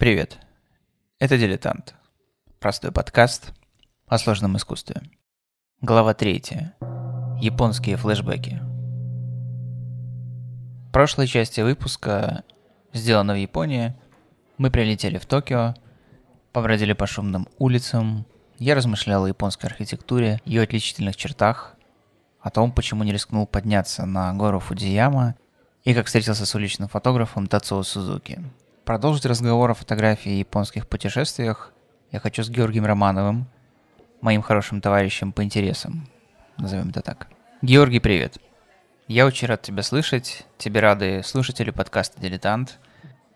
Привет. Это «Дилетант». Простой подкаст о сложном искусстве. Глава третья. Японские флешбеки. В прошлой части выпуска, сделано в Японии, мы прилетели в Токио, побродили по шумным улицам, я размышлял о японской архитектуре, ее отличительных чертах, о том, почему не рискнул подняться на гору Фудзияма и как встретился с уличным фотографом Тацуо Сузуки – Продолжить разговор о фотографии и японских путешествиях я хочу с Георгием Романовым, моим хорошим товарищем по интересам, назовем это так. Георгий, привет. Я очень рад тебя слышать. Тебе рады слушатели подкаста «Дилетант».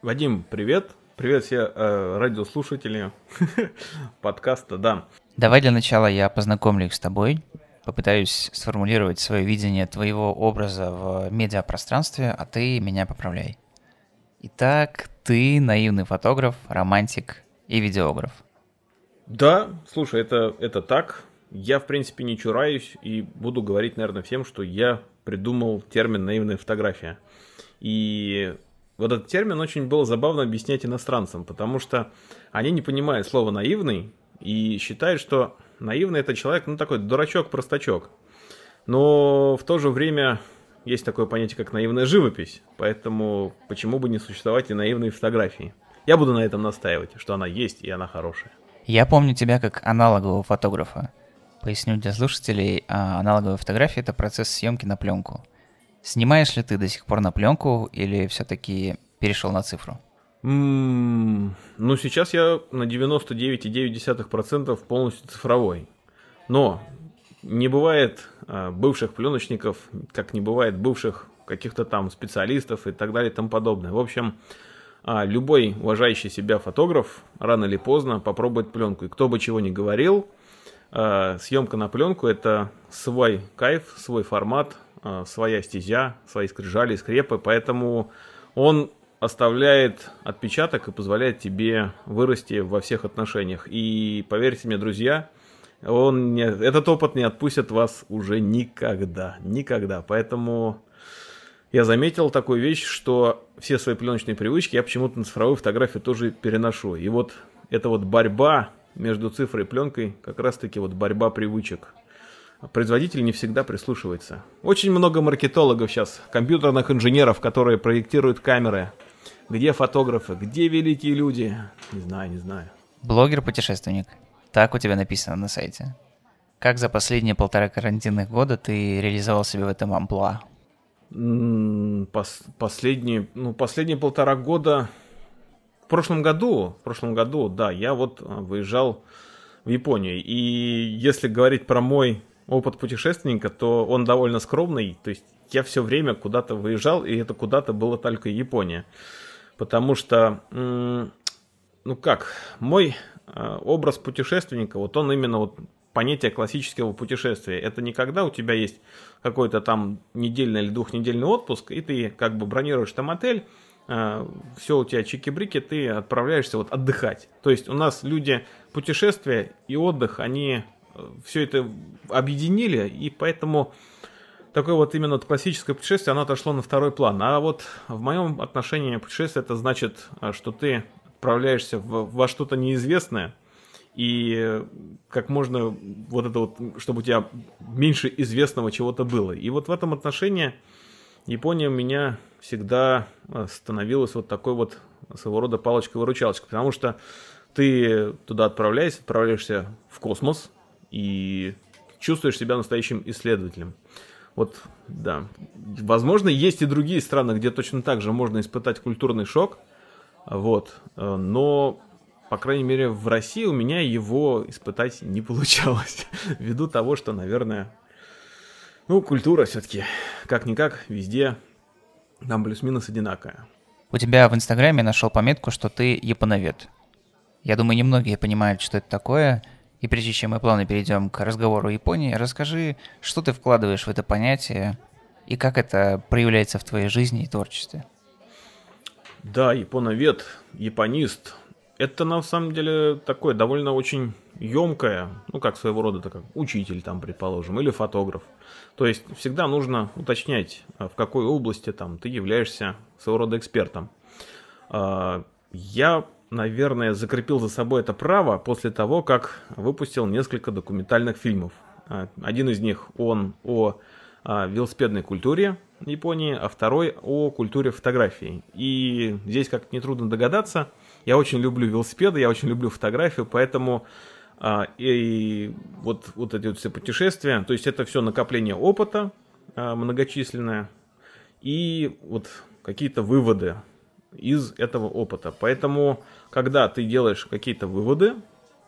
Вадим, привет. Привет все э, радиослушатели подкаста, да. Давай для начала я познакомлю их с тобой, попытаюсь сформулировать свое видение твоего образа в медиапространстве, а ты меня поправляй. Итак, ты наивный фотограф, романтик и видеограф. Да, слушай, это, это так. Я, в принципе, не чураюсь и буду говорить, наверное, всем, что я придумал термин «наивная фотография». И вот этот термин очень было забавно объяснять иностранцам, потому что они не понимают слова «наивный» и считают, что наивный это человек, ну, такой дурачок-простачок. Но в то же время есть такое понятие, как наивная живопись, поэтому почему бы не существовать и наивной фотографии? Я буду на этом настаивать, что она есть и она хорошая. Я помню тебя как аналогового фотографа. Поясню для слушателей, а аналоговая фотография – это процесс съемки на пленку. Снимаешь ли ты до сих пор на пленку или все-таки перешел на цифру? Mm, ну, сейчас я на 99,9% полностью цифровой. Но не бывает э, бывших пленочников, как не бывает бывших каких-то там специалистов и так далее и тому подобное. В общем, э, любой уважающий себя фотограф рано или поздно попробует пленку. И кто бы чего ни говорил, э, съемка на пленку это свой кайф, свой формат, своя стезя, свои скрижали, скрепы, поэтому он оставляет отпечаток и позволяет тебе вырасти во всех отношениях. И поверьте мне, друзья, он не, этот опыт не отпустит вас уже никогда, никогда. Поэтому я заметил такую вещь, что все свои пленочные привычки я почему-то на цифровую фотографию тоже переношу. И вот эта вот борьба между цифрой и пленкой, как раз-таки вот борьба привычек. Производитель не всегда прислушивается. Очень много маркетологов сейчас, компьютерных инженеров, которые проектируют камеры. Где фотографы, где великие люди? Не знаю, не знаю. Блогер-путешественник. Так у тебя написано на сайте. Как за последние полтора карантинных года ты реализовал себя в этом амплуа? Пос последние, ну, последние полтора года... В прошлом году, в прошлом году, да, я вот а, выезжал в Японию. И если говорить про мой опыт путешественника, то он довольно скромный. То есть я все время куда-то выезжал, и это куда-то было только Япония. Потому что, ну как, мой образ путешественника, вот он именно вот понятие классического путешествия. Это не когда у тебя есть какой-то там недельный или двухнедельный отпуск, и ты как бы бронируешь там отель, э, все у тебя чики-брики, ты отправляешься вот отдыхать. То есть у нас люди путешествия и отдых, они э, все это объединили, и поэтому такое вот именно классическое путешествие, оно отошло на второй план. А вот в моем отношении путешествие это значит, что ты отправляешься в, во что-то неизвестное, и как можно вот это вот, чтобы у тебя меньше известного чего-то было. И вот в этом отношении Япония у меня всегда становилась вот такой вот своего рода палочкой-выручалочкой, потому что ты туда отправляешься, отправляешься в космос и чувствуешь себя настоящим исследователем. Вот, да. Возможно, есть и другие страны, где точно так же можно испытать культурный шок – вот. Э, но, по крайней мере, в России у меня его испытать не получалось. Ввиду того, что, наверное, ну, культура все-таки, как-никак, везде там плюс-минус одинаковая. У тебя в Инстаграме нашел пометку, что ты японовед. Я думаю, немногие понимают, что это такое. И прежде чем мы плавно перейдем к разговору о Японии, расскажи, что ты вкладываешь в это понятие и как это проявляется в твоей жизни и творчестве. Да, японовед, японист. Это на самом деле такое довольно очень емкое, ну как своего рода, так как учитель там, предположим, или фотограф. То есть всегда нужно уточнять, а, в какой области там ты являешься своего рода экспертом. А, я наверное, закрепил за собой это право после того, как выпустил несколько документальных фильмов. А, один из них он о велосипедной культуре Японии, а второй о культуре фотографии. И здесь, как нетрудно догадаться, я очень люблю велосипеды, я очень люблю фотографию, поэтому а, и вот, вот эти вот все путешествия, то есть это все накопление опыта а, многочисленное и вот какие-то выводы из этого опыта. Поэтому, когда ты делаешь какие-то выводы,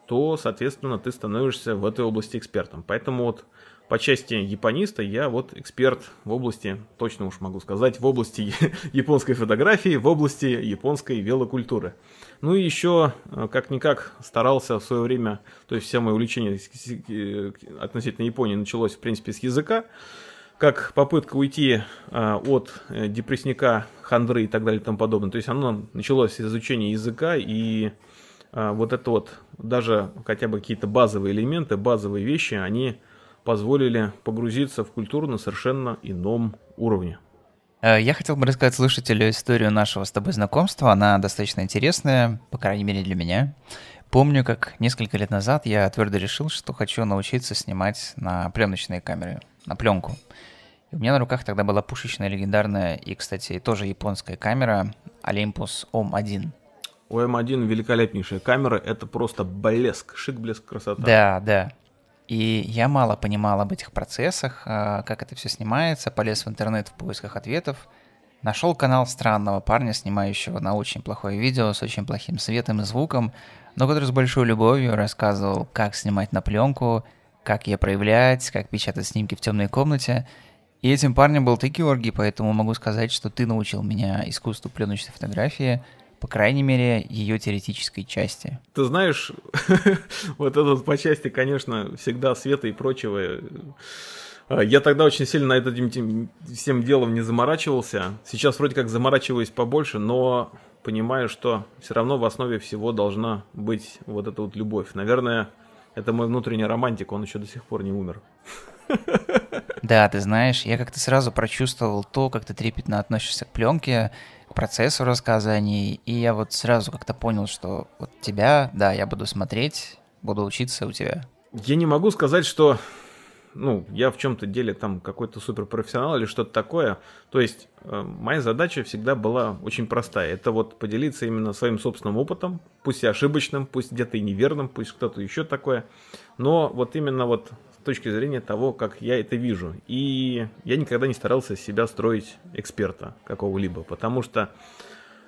то, соответственно, ты становишься в этой области экспертом. Поэтому вот по части япониста я вот эксперт в области, точно уж могу сказать, в области японской фотографии, в области японской велокультуры. Ну и еще, э, как-никак, старался в свое время, то есть все мое увлечение э, относительно Японии началось, в принципе, с языка, как попытка уйти э, от депрессника, хандры и так далее и тому подобное. То есть оно началось с изучения языка и вот это вот, даже хотя бы какие-то базовые элементы, базовые вещи, они позволили погрузиться в культуру на совершенно ином уровне. Э, я хотел бы рассказать слушателю историю нашего с тобой знакомства. Она достаточно интересная, по крайней мере для меня. Помню, как несколько лет назад я твердо решил, что хочу научиться снимать на пленочные камеры, на пленку. И у меня на руках тогда была пушечная легендарная и, кстати, тоже японская камера Olympus OM1. OM1 великолепнейшая камера, это просто блеск, шик, блеск, красота. Да, да. И я мало понимал об этих процессах, а, как это все снимается, полез в интернет в поисках ответов, нашел канал странного парня, снимающего на очень плохое видео с очень плохим светом и звуком, но который с большой любовью рассказывал, как снимать на пленку, как ее проявлять, как печатать снимки в темной комнате. И этим парнем был ты, Георгий, поэтому могу сказать, что ты научил меня искусству пленочной фотографии – по крайней мере, ее теоретической части. Ты знаешь, вот этот по части, конечно, всегда света и прочего. Э, я тогда очень сильно на этим всем делом не заморачивался. Сейчас вроде как заморачиваюсь побольше, но понимаю, что все равно в основе всего должна быть вот эта вот любовь. Наверное, это мой внутренний романтик, он еще до сих пор не умер. Да, ты знаешь, я как-то сразу прочувствовал то, как ты трепетно относишься к пленке, процессу рассказа о ней, и я вот сразу как-то понял, что вот тебя, да, я буду смотреть, буду учиться у тебя. Я не могу сказать, что ну, я в чем-то деле там какой-то суперпрофессионал или что-то такое. То есть э, моя задача всегда была очень простая. Это вот поделиться именно своим собственным опытом, пусть и ошибочным, пусть где-то и неверным, пусть кто-то еще такое. Но вот именно вот точки зрения того, как я это вижу. И я никогда не старался себя строить эксперта какого-либо, потому что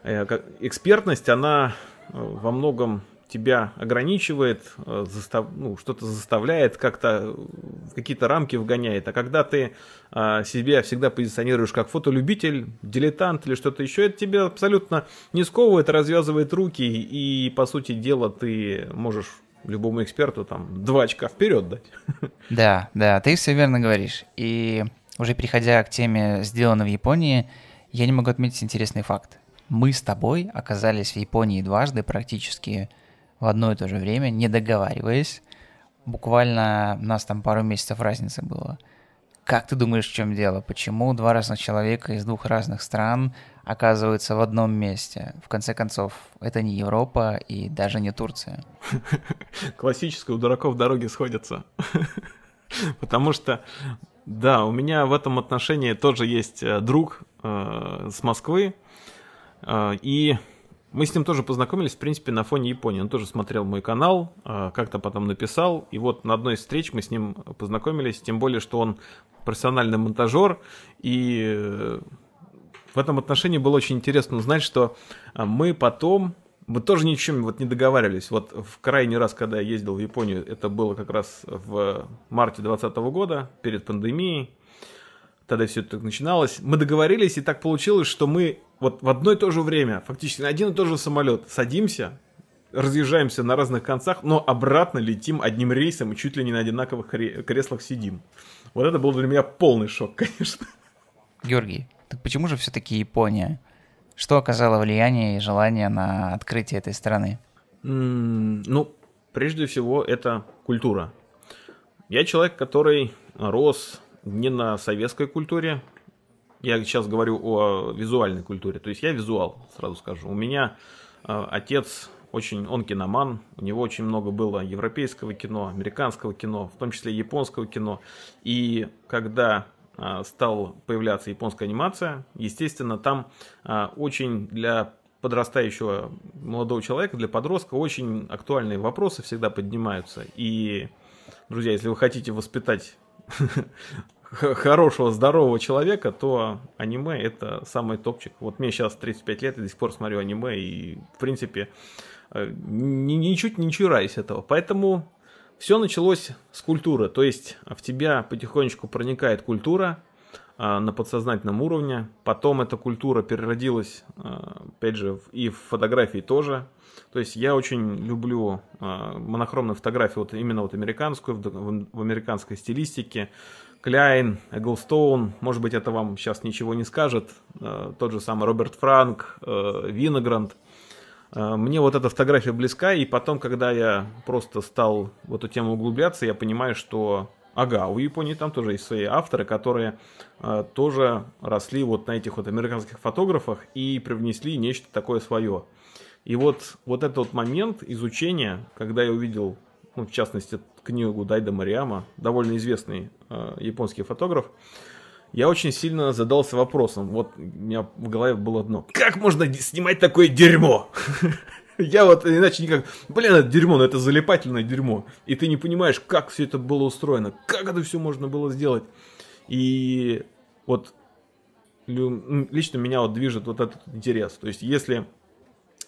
э, экспертность, она э, во многом тебя ограничивает, э, застав, ну, что-то заставляет, как-то в какие-то рамки вгоняет. А когда ты а, себя всегда позиционируешь как фотолюбитель, дилетант или что-то еще, это тебе абсолютно не сковывает, развязывает руки, и, по сути дела, ты можешь любому эксперту там два очка вперед дать. Да, да, ты все верно говоришь. И уже переходя к теме «Сделано в Японии», я не могу отметить интересный факт. Мы с тобой оказались в Японии дважды практически в одно и то же время, не договариваясь. Буквально у нас там пару месяцев разницы было. Как ты думаешь, в чем дело? Почему два разных человека из двух разных стран оказываются в одном месте. В конце концов, это не Европа и даже не Турция. Классическое, у дураков дороги сходятся. Потому что, да, у меня в этом отношении тоже есть э, друг э, с Москвы, э, и мы с ним тоже познакомились, в принципе, на фоне Японии. Он тоже смотрел мой канал, э, как-то потом написал. И вот на одной из встреч мы с ним познакомились, тем более, что он профессиональный монтажер, и э, в этом отношении было очень интересно узнать, что а, мы потом мы тоже ничем вот не договаривались. Вот в крайний раз, когда я ездил в Японию, это было как раз в марте 2020 года, перед пандемией. Тогда все это начиналось. Мы договорились, и так получилось, что мы вот в одно и то же время, фактически на один и тот же самолет, садимся, разъезжаемся на разных концах, но обратно летим одним рейсом и чуть ли не на одинаковых креслах сидим. Вот это был для меня полный шок, конечно. Георгий, так почему же все-таки Япония? Что оказало влияние и желание на открытие этой страны? Ну, прежде всего, это культура. Я человек, который рос не на советской культуре. Я сейчас говорю о визуальной культуре. То есть я визуал, сразу скажу. У меня э, отец очень, он киноман, у него очень много было европейского кино, американского кино, в том числе японского кино. И когда стал появляться японская анимация, естественно, там а, очень для подрастающего молодого человека, для подростка очень актуальные вопросы всегда поднимаются. И, друзья, если вы хотите воспитать хорошего, здорового человека, то аниме это самый топчик. Вот мне сейчас 35 лет, и до сих пор смотрю аниме, и, в принципе, э, ничуть не чураюсь этого. Поэтому все началось с культуры. То есть в тебя потихонечку проникает культура, а, на подсознательном уровне. Потом эта культура переродилась, а, опять же, и в фотографии тоже. То есть я очень люблю а, монохромную фотографию, вот именно вот американскую, в американской стилистике. Кляйн, Эглстоун, может быть, это вам сейчас ничего не скажет. Тот же самый Роберт Франк, Виногранд. Мне вот эта фотография близка, и потом, когда я просто стал в эту тему углубляться, я понимаю, что Ага, у Японии там тоже есть свои авторы, которые э, тоже росли вот на этих вот американских фотографах и привнесли нечто такое свое. И вот, вот этот вот момент изучения, когда я увидел, ну, в частности, книгу Дайда Мариама, довольно известный э, японский фотограф, я очень сильно задался вопросом. Вот у меня в голове было одно. Как можно снимать такое дерьмо? Я вот иначе никак... Блин, это дерьмо, но это залипательное дерьмо. И ты не понимаешь, как все это было устроено, как это все можно было сделать. И вот лично меня вот движет вот этот интерес. То есть, если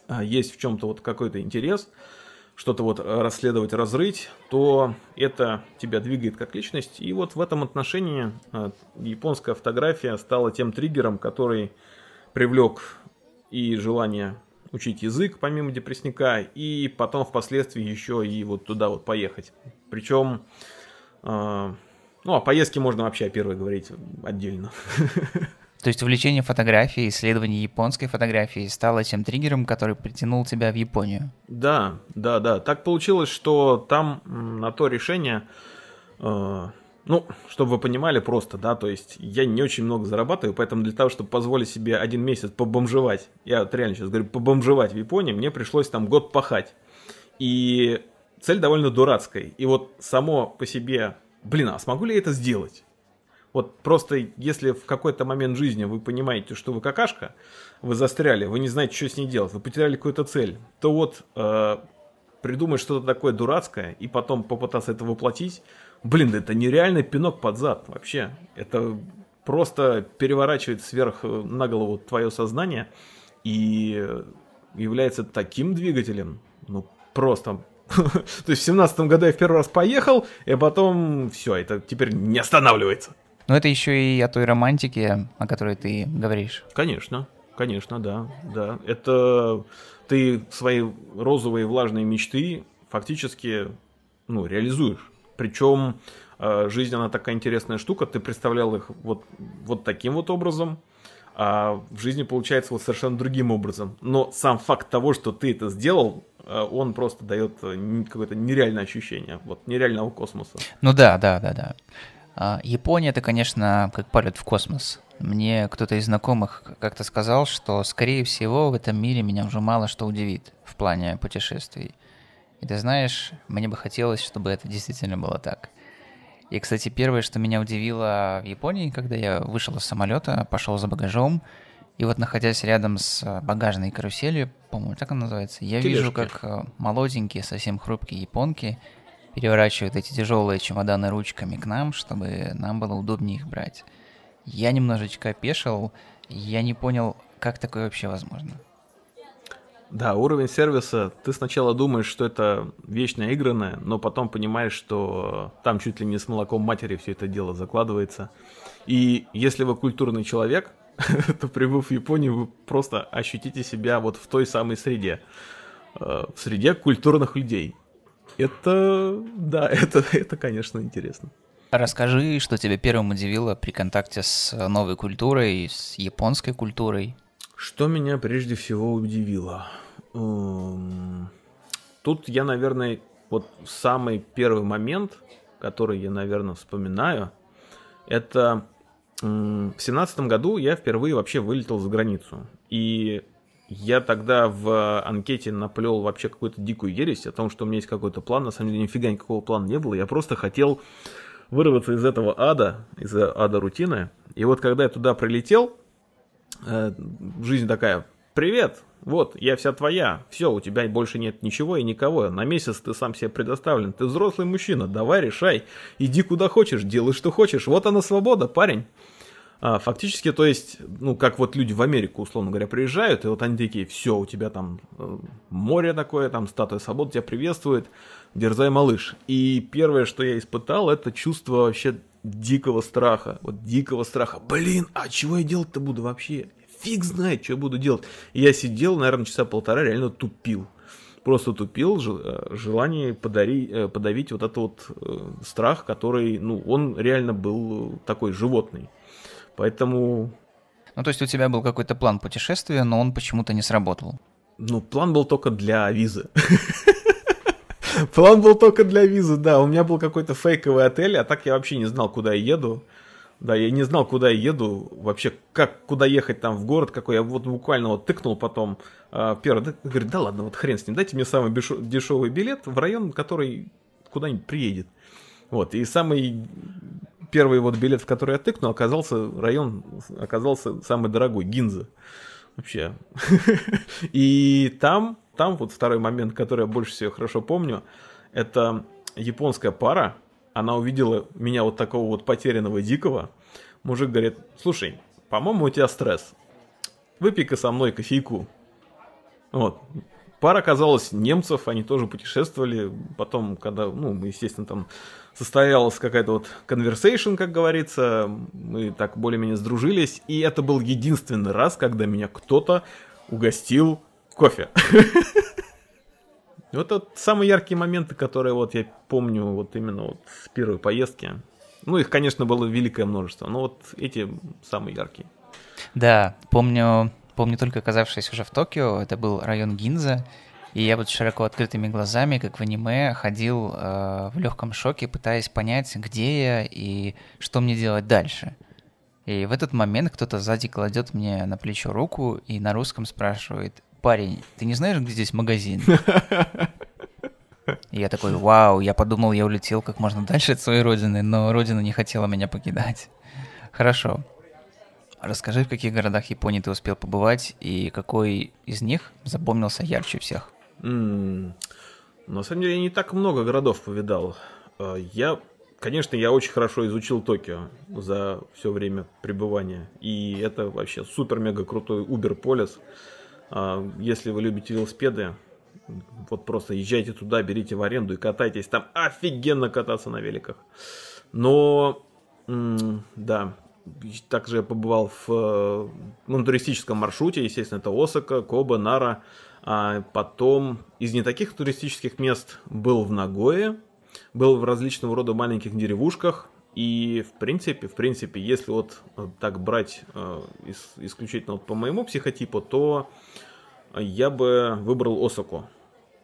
а, есть в чем-то вот какой-то интерес, что-то вот расследовать, разрыть, то это тебя двигает как личность. И вот в этом отношении а, японская фотография стала тем триггером, который привлек и желание учить язык помимо депрессника, и потом впоследствии еще и вот туда вот поехать. Причем, э, ну, о поездке можно вообще о первой говорить отдельно. То есть увлечение фотографией, исследование японской фотографии стало тем триггером, который притянул тебя в Японию? Да, да, да. Так получилось, что там на то решение э, ну, чтобы вы понимали просто, да, то есть я не очень много зарабатываю, поэтому для того, чтобы позволить себе один месяц побомжевать, я вот реально сейчас говорю, побомжевать в Японии, мне пришлось там год пахать. И цель довольно дурацкая. И вот само по себе, блин, а смогу ли я это сделать? Вот просто если в какой-то момент жизни вы понимаете, что вы какашка, вы застряли, вы не знаете, что с ней делать, вы потеряли какую-то цель, то вот э, придумать что-то такое дурацкое и потом попытаться это воплотить, Блин, это нереальный пинок под зад вообще. Это просто переворачивает сверх э, на голову твое сознание и является таким двигателем, ну просто. То есть в семнадцатом году я в первый раз поехал, и потом все, это теперь не останавливается. Но это еще и о той романтике, о которой ты говоришь. Конечно, конечно, да, да. Это ты свои розовые влажные мечты фактически ну, реализуешь. Причем э, жизнь, она такая интересная штука, ты представлял их вот, вот таким вот образом, а в жизни получается вот совершенно другим образом. Но сам факт того, что ты это сделал, э, он просто дает э, какое-то нереальное ощущение, вот нереального космоса. Ну да, да, да, да. А, Япония это, конечно, как полет в космос. Мне кто-то из знакомых как-то сказал, что, скорее всего, в этом мире меня уже мало что удивит в плане путешествий. И ты знаешь, мне бы хотелось, чтобы это действительно было так. И, кстати, первое, что меня удивило в Японии, когда я вышел из самолета, пошел за багажом, и вот находясь рядом с багажной каруселью, по-моему, так она называется, я Тележки. вижу, как э, молоденькие, совсем хрупкие японки переворачивают эти тяжелые чемоданы ручками к нам, чтобы нам было удобнее их брать. Я немножечко опешил, я не понял, как такое вообще возможно. Да, уровень сервиса, ты сначала думаешь, что это вещь наигранная, но потом понимаешь, что там чуть ли не с молоком матери все это дело закладывается. И если вы культурный человек, то прибыв в Японию, вы просто ощутите себя вот в той самой среде. Э, в среде культурных людей. Это, да, это, это, конечно, интересно. Расскажи, что тебя первым удивило при контакте с новой культурой, с японской культурой. Что меня прежде всего удивило? Эм, тут я, наверное, вот самый первый момент, который я, наверное, вспоминаю, это в семнадцатом году я впервые вообще вылетел за границу. И я тогда в анкете наплел вообще какую-то дикую ересь о том, что у меня есть какой-то план. На самом деле нифига никакого плана не было. Я просто хотел вырваться из этого ада, из ада рутины. И вот когда я туда прилетел, э, жизнь такая, привет, вот, я вся твоя, все, у тебя больше нет ничего и никого, на месяц ты сам себе предоставлен, ты взрослый мужчина, давай решай, иди куда хочешь, делай что хочешь, вот она свобода, парень. А, фактически, то есть, ну, как вот люди в Америку, условно говоря, приезжают, и вот они такие, все, у тебя там э, море такое, там статуя свободы тебя приветствует, дерзай, малыш. И первое, что я испытал, это чувство вообще дикого страха, вот дикого страха. Блин, а чего я делать-то буду вообще? Фиг знает, что я буду делать. И я сидел, наверное, часа полтора, реально тупил просто тупил э, желание подари, э, подавить вот этот вот страх, который, ну, он реально был такой животный. Поэтому... Ну, то есть у тебя был какой-то план путешествия, но он почему-то не сработал. Ну, план был только для визы. План был только для визы, да. У меня был какой-то фейковый отель, а так я вообще не знал, куда я еду. Да, я не знал, куда я еду, вообще, как, куда ехать там в город какой. Я вот буквально вот тыкнул потом э, первый, да, говорит, да ладно, вот хрен с ним, дайте мне самый дешевый билет в район, который куда-нибудь приедет. Вот, и самый первый вот билет, в который я тыкнул, оказался район, оказался самый дорогой, Гинза. Вообще. И там, там вот второй момент, который я больше всего хорошо помню, это японская пара, она увидела меня вот такого вот потерянного дикого. Мужик говорит, слушай, по-моему, у тебя стресс. Выпей-ка со мной кофейку. Вот. Пара оказалась немцев, они тоже путешествовали. Потом, когда, ну, естественно, там состоялась какая-то вот conversation, как говорится, мы так более-менее сдружились, и это был единственный раз, когда меня кто-то угостил кофе. Вот это самые яркие моменты, которые вот я помню вот именно вот с первой поездки. Ну, их, конечно, было великое множество, но вот эти самые яркие. Да, помню, помню только оказавшись уже в Токио, это был район Гинза, и я вот широко открытыми глазами, как в аниме, ходил э, в легком шоке, пытаясь понять, где я и что мне делать дальше. И в этот момент кто-то сзади кладет мне на плечо руку и на русском спрашивает, парень, ты не знаешь, где здесь магазин? И я такой, вау, я подумал, я улетел как можно дальше от своей родины, но родина не хотела меня покидать. Хорошо. Расскажи, в каких городах Японии ты успел побывать и какой из них запомнился ярче всех? На самом деле я не так много городов повидал. А, я, конечно, я очень хорошо изучил Токио за все время пребывания. И это вообще супер-мега крутой Убер-полис. А, если вы любите велосипеды, вот просто езжайте туда, берите в аренду и катайтесь. Там офигенно кататься на великах. Но, да, также я побывал в ну, туристическом маршруте, естественно, это Осака, Коба, Нара. А потом из не таких туристических мест был в Нагое, был в различного рода маленьких деревушках. И в принципе, в принципе, если вот э, так брать э, ис, исключительно вот по моему психотипу, то я бы выбрал Осаку.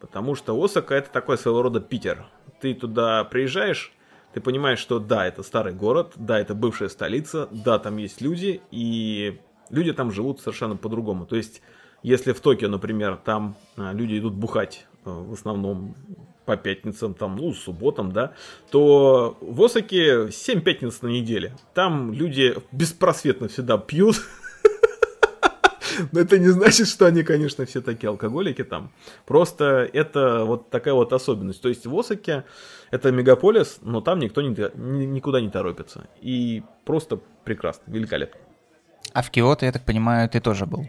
Потому что Осака это такой своего рода Питер. Ты туда приезжаешь, ты понимаешь, что да, это старый город, да, это бывшая столица, да, там есть люди, и люди там живут совершенно по-другому. То есть если в Токио, например, там а, люди идут бухать а, в основном по пятницам, там, ну, субботам, да, то в Осаке 7 пятниц на неделе. Там люди беспросветно всегда пьют. Но это не значит, что они, конечно, все такие алкоголики там. Просто это вот такая вот особенность. То есть в Осаке это мегаполис, но там никто не, никуда не торопится. И просто прекрасно, великолепно. А в Киото, я так понимаю, ты тоже был?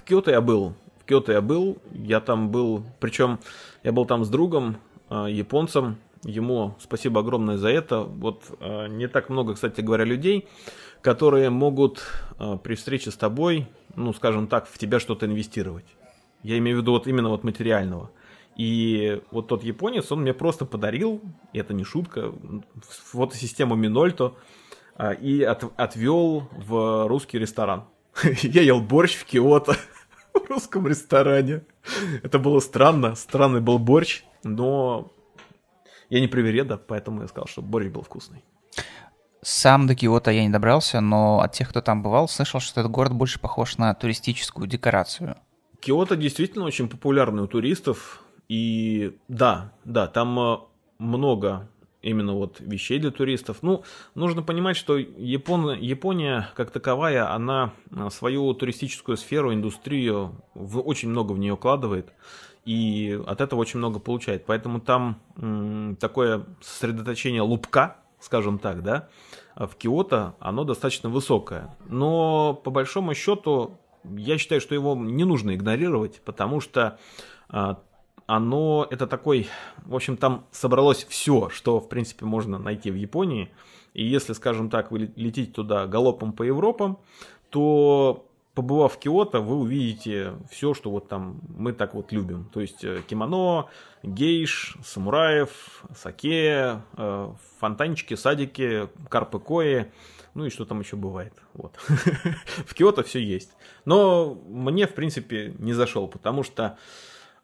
В Киото я был. В Киото я был. Я там был. Причем я был там с другом, э, японцем. Ему спасибо огромное за это. Вот э, не так много, кстати говоря, людей, которые могут э, при встрече с тобой, ну, скажем так, в тебя что-то инвестировать. Я имею в виду вот именно вот материального. И вот тот японец, он мне просто подарил, и это не шутка, фотосистему Минольто, и от, отвел в русский ресторан. Я ел борщ в Киото в русском ресторане. Это было странно, странный был борщ, но я не привереда, поэтому я сказал, что борщ был вкусный. Сам до Киота я не добрался, но от тех, кто там бывал, слышал, что этот город больше похож на туристическую декорацию. Киото действительно очень популярный у туристов. И да, да, там э, много именно вот вещей для туристов. Ну, нужно понимать, что Япон... Япония как таковая, она э, свою туристическую сферу, индустрию в... очень много в нее вкладывает и от этого очень много получает. Поэтому там м, такое сосредоточение лупка, скажем так, да, в Киото, оно достаточно высокое. Но по большому счету я считаю, что его не нужно игнорировать, потому что а, оно, это такой, в общем, там собралось все, что, в принципе, можно найти в Японии. И если, скажем так, вы летите туда галопом по Европам, то побывав в Киото, вы увидите все, что вот там мы так вот любим. То есть э, кимоно, гейш, самураев, саке, э, фонтанчики, садики, карпы кои, ну и что там еще бывает. Вот. в Киото все есть. Но мне, в принципе, не зашел, потому что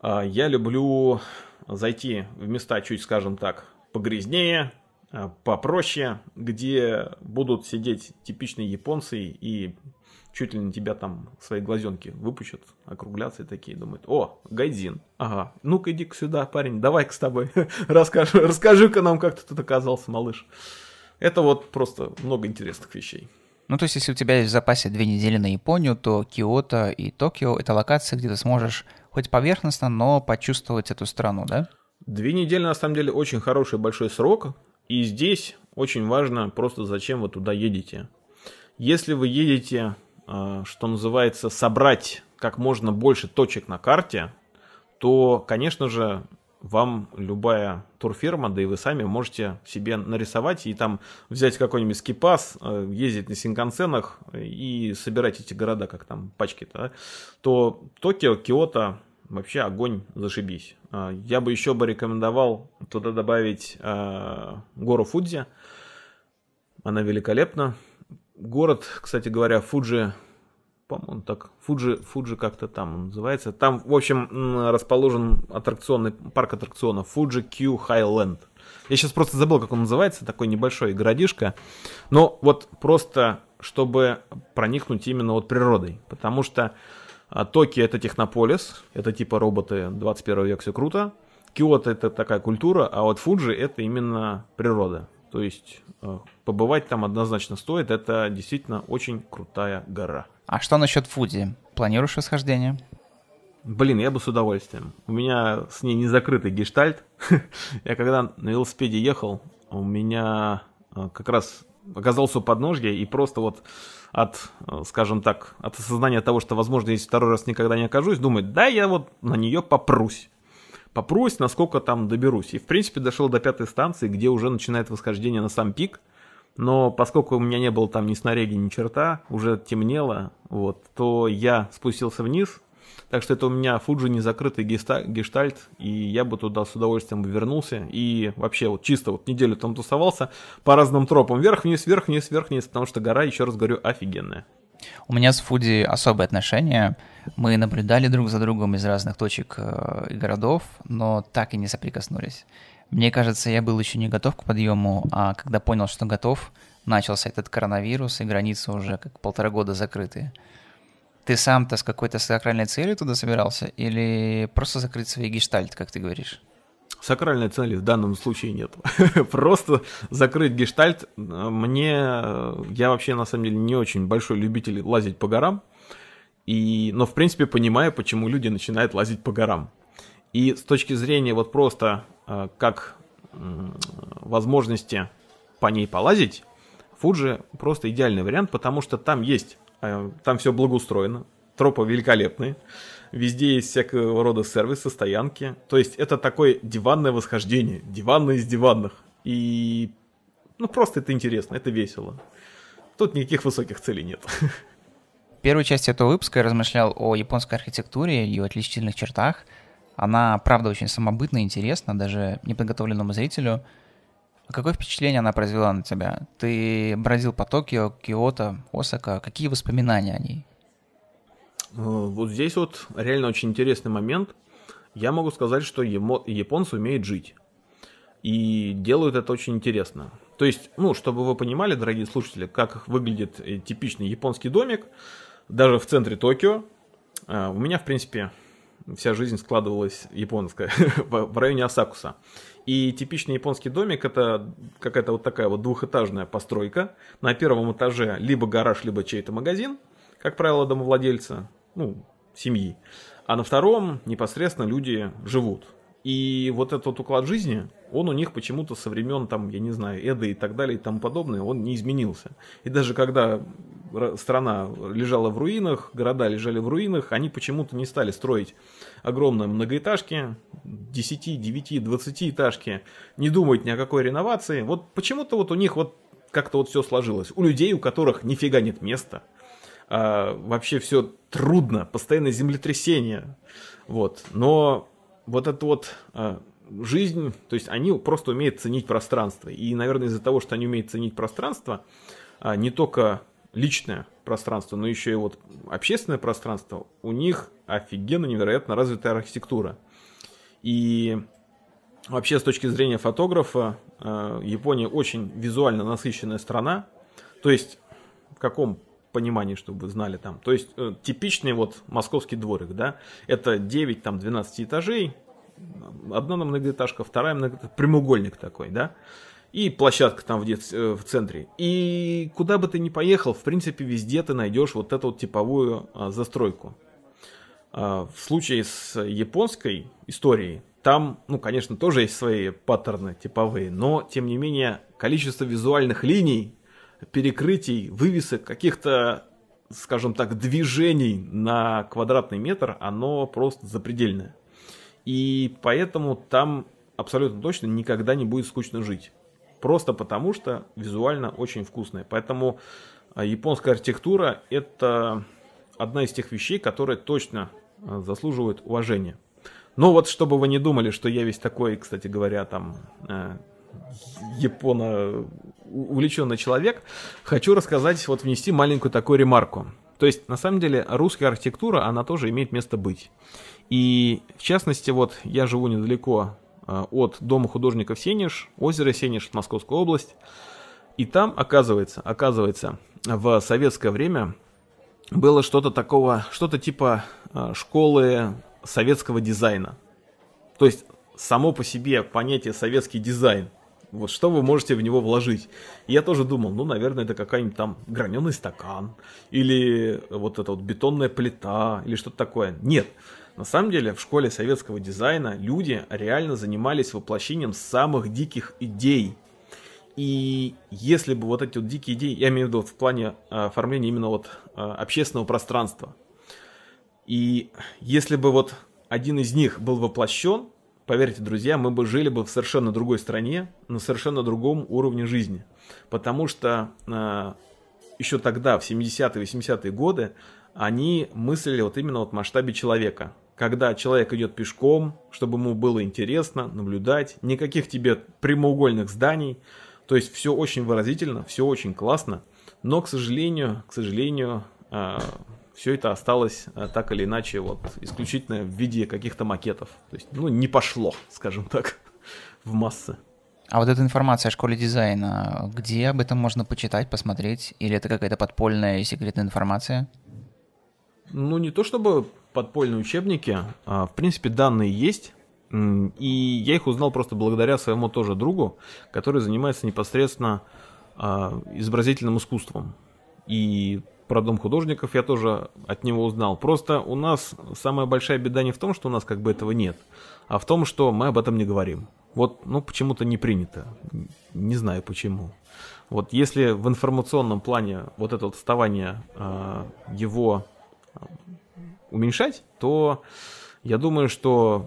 я люблю зайти в места чуть, скажем так, погрязнее, попроще, где будут сидеть типичные японцы и чуть ли не тебя там свои глазенки выпущат, округлятся и такие думают, о, Гайдзин, ага, ну-ка иди-ка сюда, парень, давай-ка с тобой расскажи, расскажи-ка нам, как ты тут оказался, малыш. Это вот просто много интересных вещей. Ну, то есть, если у тебя есть в запасе две недели на Японию, то Киото и Токио — это локации, где ты сможешь хоть поверхностно, но почувствовать эту страну, да? Две недели, на самом деле, очень хороший большой срок. И здесь очень важно просто, зачем вы туда едете. Если вы едете Э, что называется, собрать как можно больше точек на карте, то, конечно же, вам любая турфирма, да и вы сами можете себе нарисовать и там взять какой-нибудь скипас, э, ездить на синкансенах и собирать эти города, как там пачки-то, да, то Токио, Киото, вообще огонь, зашибись. Э, я бы еще бы рекомендовал туда добавить гору Фудзи, она великолепна, город, кстати говоря, Фуджи, по-моему, так, Фуджи, Фуджи как-то там называется. Там, в общем, расположен аттракционный парк аттракционов Фуджи Q Highland. Я сейчас просто забыл, как он называется, такой небольшой городишко. Но вот просто, чтобы проникнуть именно вот природой. Потому что а, Токио это технополис, это типа роботы 21 век, все круто. Киото это такая культура, а вот Фуджи это именно природа. То есть э, побывать там однозначно стоит. Это действительно очень крутая гора. А что насчет Фудзи? Планируешь восхождение? Блин, я бы с удовольствием. У меня с ней не закрытый гештальт. я когда на велосипеде ехал, у меня э, как раз оказался у подножья и просто вот от, э, скажем так, от осознания того, что, возможно, если второй раз никогда не окажусь, думать, да, я вот на нее попрусь попрусь, насколько там доберусь. И, в принципе, дошел до пятой станции, где уже начинает восхождение на сам пик. Но поскольку у меня не было там ни снаряги, ни черта, уже темнело, вот, то я спустился вниз. Так что это у меня Фуджи не закрытый гештальт, и я бы туда с удовольствием вернулся. И вообще вот чисто вот неделю там тусовался по разным тропам. Вверх-вниз, вверх-вниз, вверх-вниз, потому что гора, еще раз говорю, офигенная. У меня с Фуди особые отношения. Мы наблюдали друг за другом из разных точек э, и городов, но так и не соприкоснулись. Мне кажется, я был еще не готов к подъему, а когда понял, что готов, начался этот коронавирус, и границы уже как полтора года закрыты. Ты сам-то с какой-то сакральной целью туда собирался или просто закрыть свой гештальт, как ты говоришь? Сакральной цели в данном случае нет. Просто закрыть гештальт. Мне... Я вообще, на самом деле, не очень большой любитель лазить по горам. И, но, в принципе, понимаю, почему люди начинают лазить по горам. И с точки зрения вот просто э, как возможности по ней полазить, Фуджи просто идеальный вариант, потому что там есть, там все благоустроено, тропы великолепные, везде есть всякого рода сервисы, стоянки. То есть это такое диванное восхождение, диванное из диванных. И ну просто это интересно, это весело. Тут никаких высоких целей нет. В первой части этого выпуска я размышлял о японской архитектуре и ее отличительных чертах. Она, правда, очень самобытна и интересна, даже неподготовленному зрителю. Какое впечатление она произвела на тебя? Ты бродил по Токио, Киото, Осака. Какие воспоминания о ней? Э, вот здесь вот реально очень интересный момент. Я могу сказать, что японцы умеют жить. И делают это очень интересно. То есть, ну, чтобы вы понимали, дорогие слушатели, как выглядит э, типичный японский домик, даже в центре Токио, у меня, в принципе, вся жизнь складывалась японская в районе Асакуса. И типичный японский домик это какая-то вот такая вот двухэтажная постройка. На первом этаже либо гараж, либо чей-то магазин, как правило, домовладельца, ну, семьи. А на втором непосредственно люди живут. И вот этот уклад жизни, он у них почему-то со времен, там, я не знаю, Эды и так далее и тому подобное, он не изменился. И даже когда страна лежала в руинах, города лежали в руинах, они почему-то не стали строить огромные многоэтажки, 10, 9, 20 этажки, не думать ни о какой реновации. Вот почему-то вот у них вот как-то вот все сложилось. У людей, у которых нифига нет места, а, вообще все трудно, постоянно землетрясение. Вот. Но вот это вот а, жизнь, то есть они просто умеют ценить пространство. И, наверное, из-за того, что они умеют ценить пространство, а, не только личное пространство, но еще и вот общественное пространство, у них офигенно невероятно развитая архитектура. И вообще с точки зрения фотографа а, Япония очень визуально насыщенная страна. То есть в каком понимании, чтобы вы знали там. То есть э, типичный вот московский дворик, да, это 9, там 12 этажей, одна многоэтажка, вторая многоэтажка, прямоугольник такой, да, и площадка там в, дет... Э, в центре. И куда бы ты ни поехал, в принципе, везде ты найдешь вот эту вот типовую а, застройку. А, в случае с японской историей, там, ну, конечно, тоже есть свои паттерны типовые, но, тем не менее, количество визуальных линий перекрытий, вывесок, каких-то, скажем так, движений на квадратный метр, оно просто запредельное. И поэтому там абсолютно точно никогда не будет скучно жить. Просто потому, что визуально очень вкусное. Поэтому а, японская архитектура – это одна из тех вещей, которые точно а, заслуживают уважения. Но вот чтобы вы не думали, что я весь такой, кстати говоря, там э, японо увлеченный человек, хочу рассказать, вот внести маленькую такую ремарку. То есть, на самом деле, русская архитектура, она тоже имеет место быть. И, в частности, вот я живу недалеко а, от дома художников Сенеж, озеро Сенеж, Московская область. И там, оказывается, оказывается, в советское время было что-то такого, что-то типа а, школы советского дизайна. То есть, само по себе понятие советский дизайн вот что вы можете в него вложить? И я тоже думал, ну, наверное, это какая-нибудь там граненый стакан, или вот эта вот бетонная плита, или что-то такое. Нет. На самом деле, в школе советского дизайна люди реально занимались воплощением самых диких идей. И если бы вот эти вот дикие идеи, я имею в виду в плане а, оформления именно вот а, общественного пространства, и если бы вот один из них был воплощен, Поверьте, друзья, мы бы жили бы в совершенно другой стране, на совершенно другом уровне жизни. Потому что э, еще тогда, в 70-е, 80-е годы, они мыслили вот именно вот в масштабе человека. Когда человек идет пешком, чтобы ему было интересно наблюдать, никаких тебе прямоугольных зданий. То есть все очень выразительно, все очень классно. Но, к сожалению, к сожалению, э, все это осталось э, так или иначе вот исключительно в виде каких-то макетов. То есть, ну, не пошло, скажем так, в массы. А вот эта информация о школе дизайна, где об этом можно почитать, посмотреть? Или это какая-то подпольная и секретная информация? Ну, не то чтобы подпольные учебники. А, в принципе, данные есть. И я их узнал просто благодаря своему тоже другу, который занимается непосредственно а, изобразительным искусством. И про дом художников я тоже от него узнал. Просто у нас самая большая беда не в том, что у нас как бы этого нет, а в том, что мы об этом не говорим. Вот, ну, почему-то не принято. Не знаю почему. Вот если в информационном плане вот это вот вставание э, его уменьшать, то я думаю, что